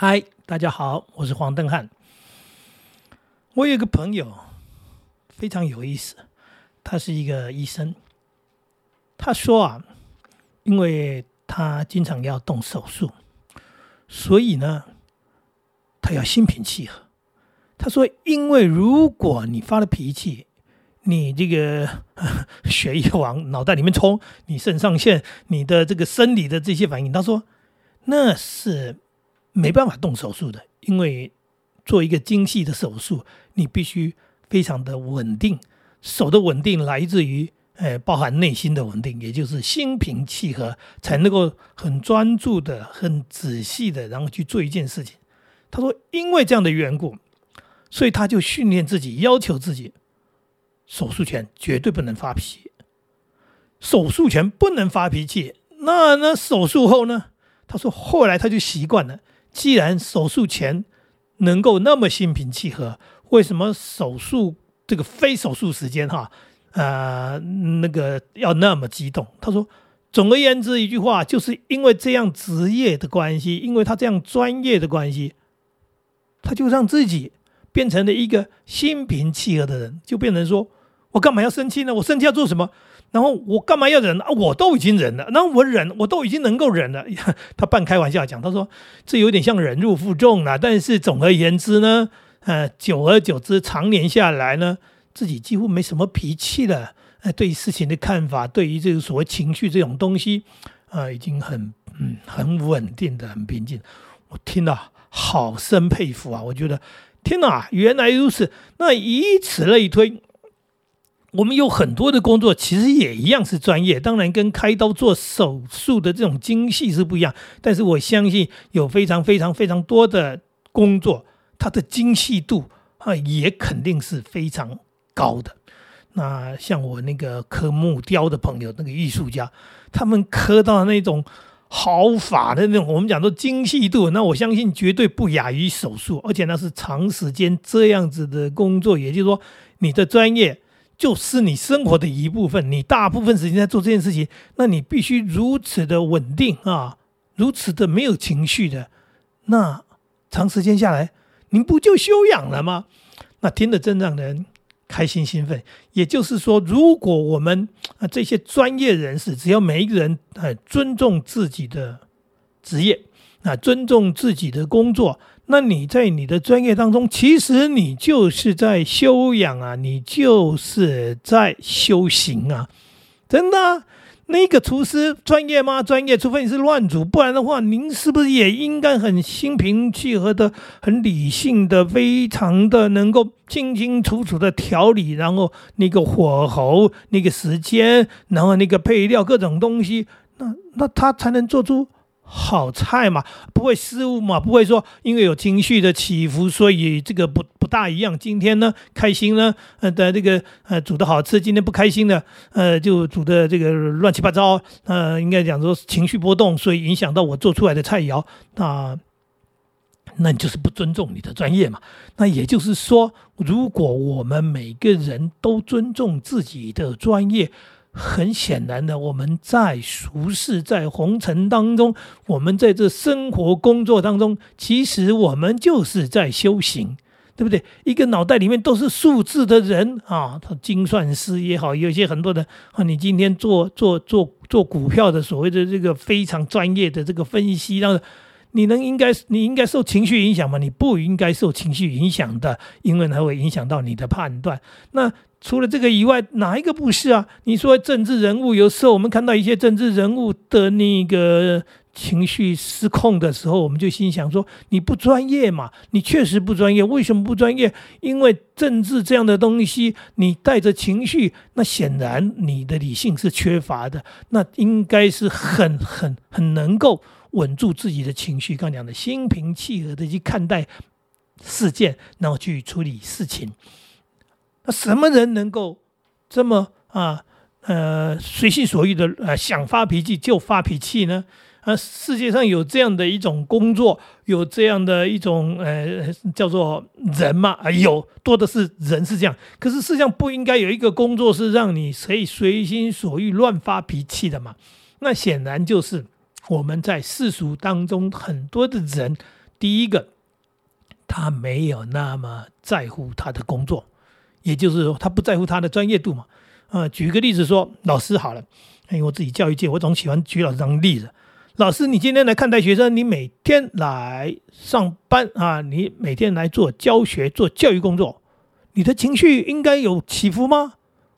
嗨，大家好，我是黄登汉。我有一个朋友非常有意思，他是一个医生。他说啊，因为他经常要动手术，所以呢，他要心平气和。他说，因为如果你发了脾气，你这个 血液往脑袋里面冲，你肾上腺、你的这个生理的这些反应，他说那是。没办法动手术的，因为做一个精细的手术，你必须非常的稳定。手的稳定来自于，呃，包含内心的稳定，也就是心平气和，才能够很专注的、很仔细的，然后去做一件事情。他说，因为这样的缘故，所以他就训练自己，要求自己，手术前绝对不能发脾气，手术前不能发脾气。那那手术后呢？他说，后来他就习惯了。既然手术前能够那么心平气和，为什么手术这个非手术时间哈，呃，那个要那么激动？他说，总而言之一句话，就是因为这样职业的关系，因为他这样专业的关系，他就让自己变成了一个心平气和的人，就变成说我干嘛要生气呢？我生气要做什么？然后我干嘛要忍啊？我都已经忍了，那我忍，我都已经能够忍了。他半开玩笑讲，他说这有点像忍辱负重了。但是总而言之呢，呃，久而久之，常年下来呢，自己几乎没什么脾气了。呃，对事情的看法，对于这个所谓情绪这种东西，呃，已经很嗯很稳定的，很平静。我听了好生佩服啊！我觉得天哪，原来如此。那以此类推。我们有很多的工作，其实也一样是专业，当然跟开刀做手术的这种精细是不一样。但是我相信有非常非常非常多的工作，它的精细度啊也肯定是非常高的。那像我那个刻木雕的朋友，那个艺术家，他们刻到那种毫发的那种，我们讲说精细度，那我相信绝对不亚于手术，而且那是长时间这样子的工作，也就是说你的专业。就是你生活的一部分，你大部分时间在做这件事情，那你必须如此的稳定啊，如此的没有情绪的，那长时间下来，您不就修养了吗？那听得真让人开心兴奋。也就是说，如果我们啊这些专业人士，只要每一个人很尊重自己的职业，啊尊重自己的工作。那你在你的专业当中，其实你就是在修养啊，你就是在修行啊，真的。那个厨师专业吗？专业，除非你是乱煮，不然的话，您是不是也应该很心平气和的、很理性的、非常的能够清清楚楚的调理，然后那个火候、那个时间，然后那个配料各种东西，那那他才能做出。好菜嘛，不会失误嘛，不会说因为有情绪的起伏，所以这个不不大一样。今天呢开心呢，呃的这个呃煮的好吃，今天不开心的，呃就煮的这个乱七八糟，呃应该讲说情绪波动，所以影响到我做出来的菜肴，那那你就是不尊重你的专业嘛。那也就是说，如果我们每个人都尊重自己的专业。很显然的，我们在俗世、在红尘当中，我们在这生活工作当中，其实我们就是在修行，对不对？一个脑袋里面都是数字的人啊，他精算师也好，有些很多的啊，你今天做做做做股票的所谓的这个非常专业的这个分析，让你能应该你应该受情绪影响吗？你不应该受情绪影响的，因为它会影响到你的判断。那除了这个以外，哪一个不是啊？你说政治人物，有时候我们看到一些政治人物的那个情绪失控的时候，我们就心想说：你不专业嘛？你确实不专业。为什么不专业？因为政治这样的东西，你带着情绪，那显然你的理性是缺乏的。那应该是很很很能够稳住自己的情绪，刚讲的心平气和的去看待事件，然后去处理事情。那什么人能够这么啊呃随心所欲的呃想发脾气就发脾气呢？啊，世界上有这样的一种工作，有这样的一种呃叫做人嘛？啊，有多的是人是这样。可是世界上不应该有一个工作是让你可以随心所欲乱发脾气的嘛？那显然就是我们在世俗当中很多的人第一个，他没有那么在乎他的工作，也就是说，他不在乎他的专业度嘛。呃，举个例子说，老师好了，因为我自己教育界，我总喜欢举老师当例子。老师，你今天来看待学生，你每天来上班啊，你每天来做教学、做教育工作，你的情绪应该有起伏吗？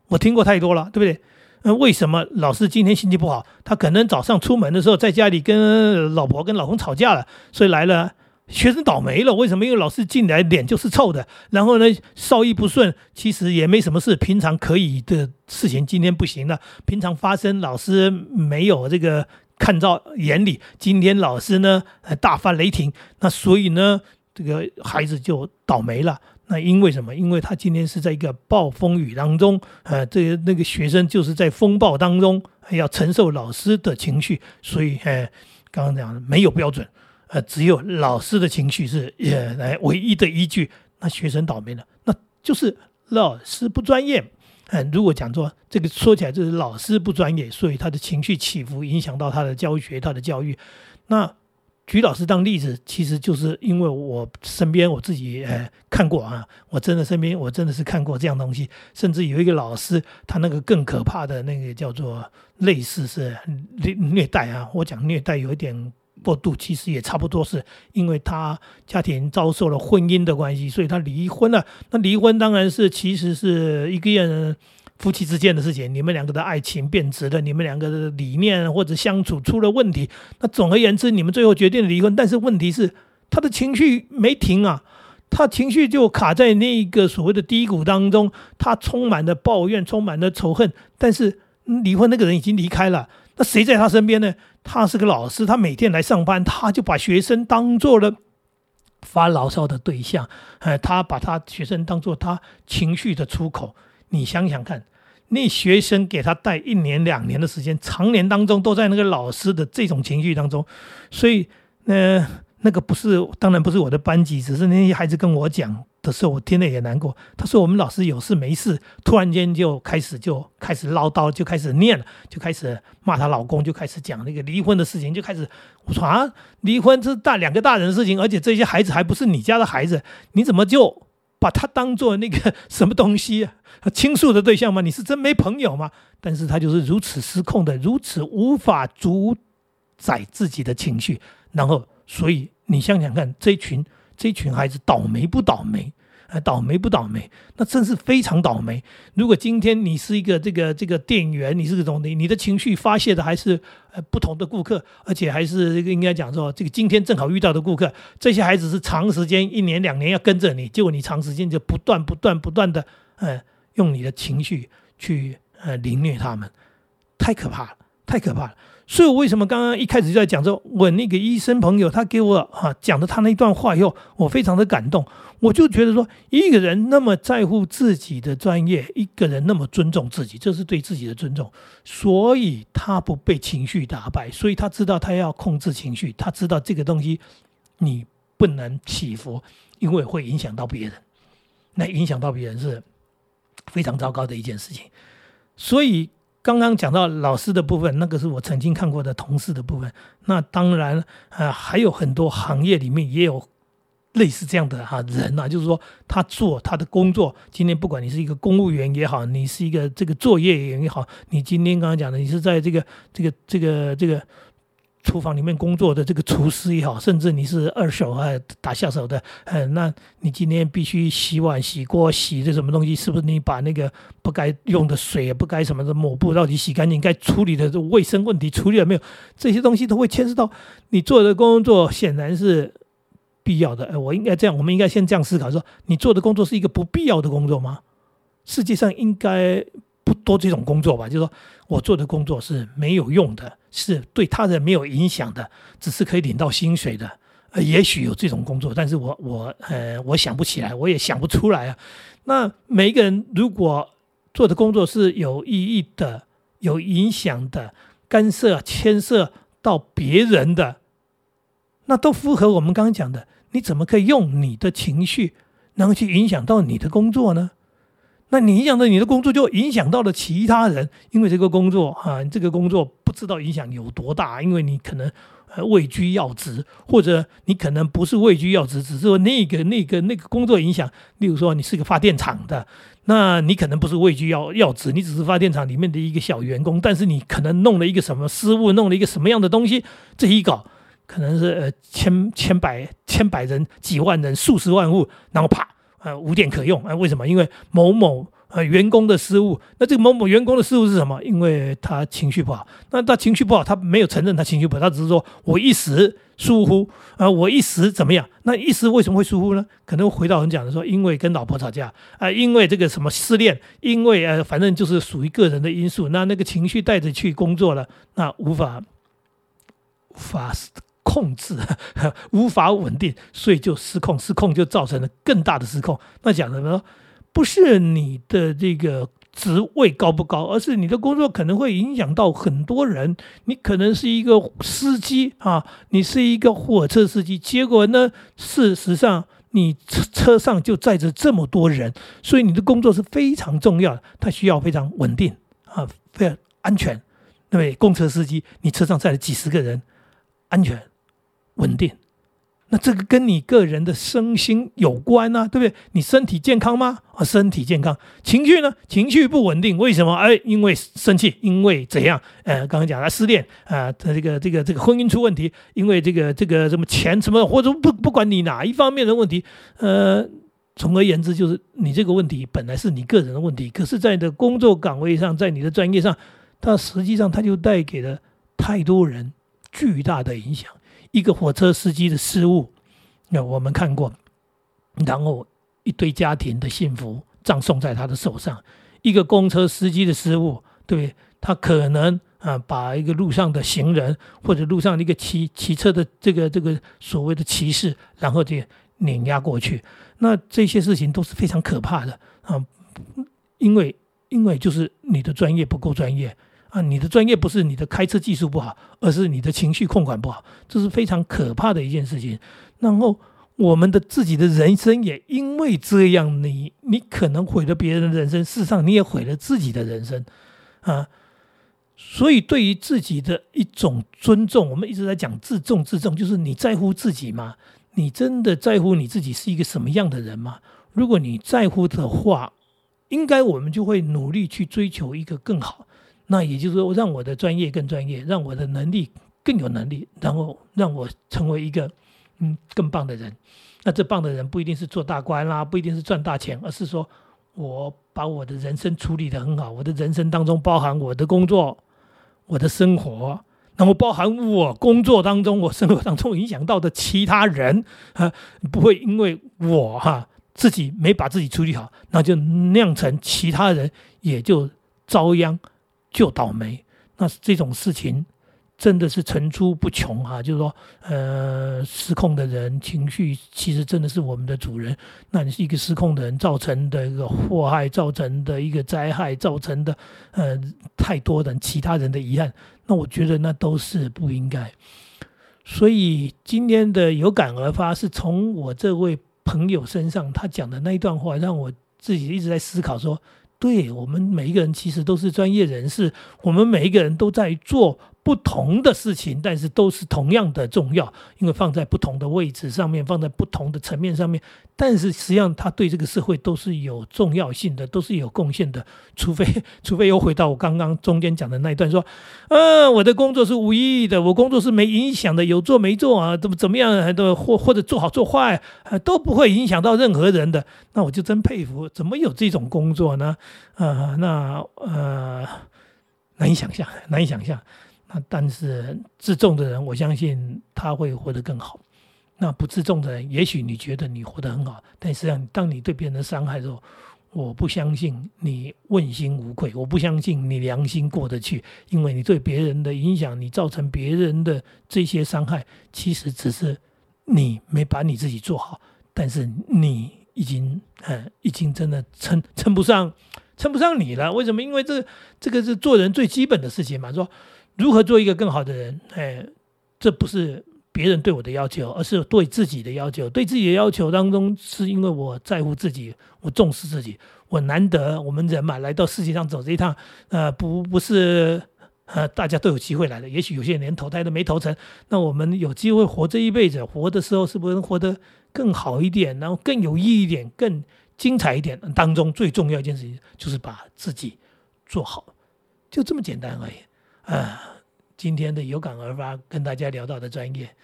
我听过太多了，对不对？那为什么老师今天心情不好？他可能早上出门的时候在家里跟老婆、跟老公吵架了，所以来了。学生倒霉了，为什么？因为老师进来脸就是臭的，然后呢，稍一不顺，其实也没什么事，平常可以的事情今天不行了。平常发生，老师没有这个看到眼里，今天老师呢大发雷霆，那所以呢，这个孩子就倒霉了。那因为什么？因为他今天是在一个暴风雨当中，呃，这个那个学生就是在风暴当中要承受老师的情绪，所以，呃，刚刚讲的没有标准。呃，只有老师的情绪是呃来唯一的依据，那学生倒霉了，那就是老师不专业。嗯，如果讲说这个说起来就是老师不专业，所以他的情绪起伏影响到他的教学、他的教育。那举老师当例子，其实就是因为我身边我自己呃看过啊，我真的身边我真的是看过这样东西，甚至有一个老师，他那个更可怕的那个叫做类似是虐虐待啊，我讲虐待有一点。过度其实也差不多是因为他家庭遭受了婚姻的关系，所以他离婚了。那离婚当然是其实是一个人夫妻之间的事情，你们两个的爱情变质了，你们两个的理念或者相处出了问题。那总而言之，你们最后决定了离婚。但是问题是他的情绪没停啊，他情绪就卡在那个所谓的低谷当中，他充满了抱怨，充满了仇恨。但是离婚那个人已经离开了，那谁在他身边呢？他是个老师，他每天来上班，他就把学生当做了 发牢骚的对象，呃，他把他学生当做他情绪的出口。你想想看，那学生给他带一年两年的时间，常年当中都在那个老师的这种情绪当中，所以，呃，那个不是，当然不是我的班级，只是那些孩子跟我讲。的时候，我听了也难过。他说：“我们老师有事没事，突然间就开始就开始唠叨，就开始念了，就开始骂她老公，就开始讲那个离婚的事情，就开始我说啊，离婚是大两个大人的事情，而且这些孩子还不是你家的孩子，你怎么就把他当做那个什么东西倾诉的对象吗？你是真没朋友吗？但是他就是如此失控的，如此无法主宰自己的情绪，然后所以你想想看，这群。”这群孩子倒霉不倒霉？啊，倒霉不倒霉？那真是非常倒霉。如果今天你是一个这个这个店员，你是个总理，你的情绪发泄的还是呃不同的顾客，而且还是这个应该讲说，这个今天正好遇到的顾客，这些孩子是长时间一年两年要跟着你，结果你长时间就不断不断不断的呃用你的情绪去呃凌虐他们，太可怕了，太可怕了。所以，我为什么刚刚一开始就在讲说，我那个医生朋友他给我啊讲的他那一段话以后，我非常的感动。我就觉得说，一个人那么在乎自己的专业，一个人那么尊重自己，这是对自己的尊重。所以他不被情绪打败，所以他知道他要控制情绪，他知道这个东西你不能起伏，因为会影响到别人。那影响到别人是非常糟糕的一件事情。所以。刚刚讲到老师的部分，那个是我曾经看过的同事的部分。那当然，呃，还有很多行业里面也有类似这样的哈人呐，就是说他做他的工作。今天不管你是一个公务员也好，你是一个这个作业员也好，你今天刚刚讲的，你是在这个这个这个这个。厨房里面工作的这个厨师也好，甚至你是二手啊打下手的，嗯，那你今天必须洗碗、洗锅、洗这什么东西？是不是你把那个不该用的水、不该什么的抹布到底洗干净？该处理的卫生问题处理了没有？这些东西都会牵涉到你做的工作，显然是必要的。呃，我应该这样，我们应该先这样思考：说你做的工作是一个不必要的工作吗？世界上应该。不多这种工作吧，就是说我做的工作是没有用的，是对他人没有影响的，只是可以领到薪水的。呃，也许有这种工作，但是我我呃，我想不起来，我也想不出来啊。那每一个人如果做的工作是有意义的、有影响的、干涉牵涉到别人的，那都符合我们刚刚讲的。你怎么可以用你的情绪，然后去影响到你的工作呢？那你影响到你的工作，就影响到了其他人，因为这个工作啊，这个工作不知道影响有多大，因为你可能呃位居要职，或者你可能不是位居要职，只是说那个那个那个工作影响。例如说，你是个发电厂的，那你可能不是位居要要职，你只是发电厂里面的一个小员工，但是你可能弄了一个什么失误，弄了一个什么样的东西，这一搞可能是呃千千百千百人、几万人、数十万户，然后啪，呃无电可用，啊为什么？因为某某。呃，员工的失误，那这个某某员工的失误是什么？因为他情绪不好。那他情绪不好，他没有承认他情绪不好，他只是说我一时疏忽啊，我一时怎么样？那一时为什么会疏忽呢？可能回到我们讲的说，因为跟老婆吵架啊，因为这个什么失恋，因为呃，反正就是属于个人的因素。那那个情绪带着去工作了，那无法无法控制，无法稳定，所以就失控，失控就造成了更大的失控。那讲什么？不是你的这个职位高不高，而是你的工作可能会影响到很多人。你可能是一个司机啊，你是一个火车司机，结果呢，事实上你车车上就载着这么多人，所以你的工作是非常重要的，它需要非常稳定啊，非常安全，对不对？公车司机，你车上载了几十个人，安全稳定。那这个跟你个人的身心有关啊，对不对？你身体健康吗？啊，身体健康。情绪呢？情绪不稳定，为什么？哎，因为生气，因为怎样？呃，刚刚讲了失恋啊，他这个这个这个婚姻出问题，因为这个这个什么钱什么，或者不不管你哪一方面的问题，呃，总而言之，就是你这个问题本来是你个人的问题，可是在你的工作岗位上，在你的专业上，它实际上它就带给了太多人巨大的影响。一个火车司机的失误，那我们看过，然后一堆家庭的幸福葬送在他的手上。一个公车司机的失误，对他可能啊把一个路上的行人或者路上的一个骑骑车的这个这个所谓的骑士，然后就碾压过去。那这些事情都是非常可怕的啊，因为因为就是你的专业不够专业。啊，你的专业不是你的开车技术不好，而是你的情绪控管不好，这是非常可怕的一件事情。然后我们的自己的人生也因为这样，你你可能毁了别人的人生，事实上你也毁了自己的人生啊。所以对于自己的一种尊重，我们一直在讲自重，自重就是你在乎自己吗？你真的在乎你自己是一个什么样的人吗？如果你在乎的话，应该我们就会努力去追求一个更好。那也就是说，让我的专业更专业，让我的能力更有能力，然后让我成为一个嗯更棒的人。那这棒的人不一定是做大官啦，不一定是赚大钱，而是说我把我的人生处理得很好。我的人生当中包含我的工作、我的生活，那么包含我工作当中、我生活当中影响到的其他人啊，不会因为我哈自己没把自己处理好，那就酿成其他人也就遭殃。就倒霉，那这种事情真的是层出不穷啊！就是说，呃，失控的人情绪其实真的是我们的主人。那你是一个失控的人造成的一个祸害，造成的一个灾害，造成的呃太多的其他人的遗憾，那我觉得那都是不应该。所以今天的有感而发，是从我这位朋友身上他讲的那一段话，让我自己一直在思考说。对我们每一个人其实都是专业人士，我们每一个人都在做。不同的事情，但是都是同样的重要，因为放在不同的位置上面，放在不同的层面上面，但是实际上它对这个社会都是有重要性的，都是有贡献的。除非，除非又回到我刚刚中间讲的那一段，说，呃，我的工作是无意义的，我工作是没影响的，有做没做啊，怎么怎么样，都或或者做好做坏，啊都不会影响到任何人的。那我就真佩服，怎么有这种工作呢？啊，那呃，难以想象，难以想象。那但是自重的人，我相信他会活得更好。那不自重的人，也许你觉得你活得很好，但实际上，当你对别人的伤害的时候，我不相信你问心无愧，我不相信你良心过得去，因为你对别人的影响，你造成别人的这些伤害，其实只是你没把你自己做好，但是你已经，呃，已经真的称称不上，称不上你了。为什么？因为这这个是做人最基本的事情嘛，说。如何做一个更好的人？哎，这不是别人对我的要求，而是对自己的要求。对自己的要求当中，是因为我在乎自己，我重视自己。我难得我们人嘛，来到世界上走这一趟，呃，不不是呃，大家都有机会来的。也许有些人连投胎都没投成，那我们有机会活这一辈子，活的时候是不是能活得更好一点，然后更有意义一点，更精彩一点？当中最重要一件事情就是把自己做好，就这么简单而已。啊，今天的有感而发跟大家聊到的专业，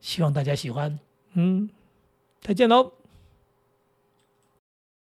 希望大家喜欢。嗯，再见喽。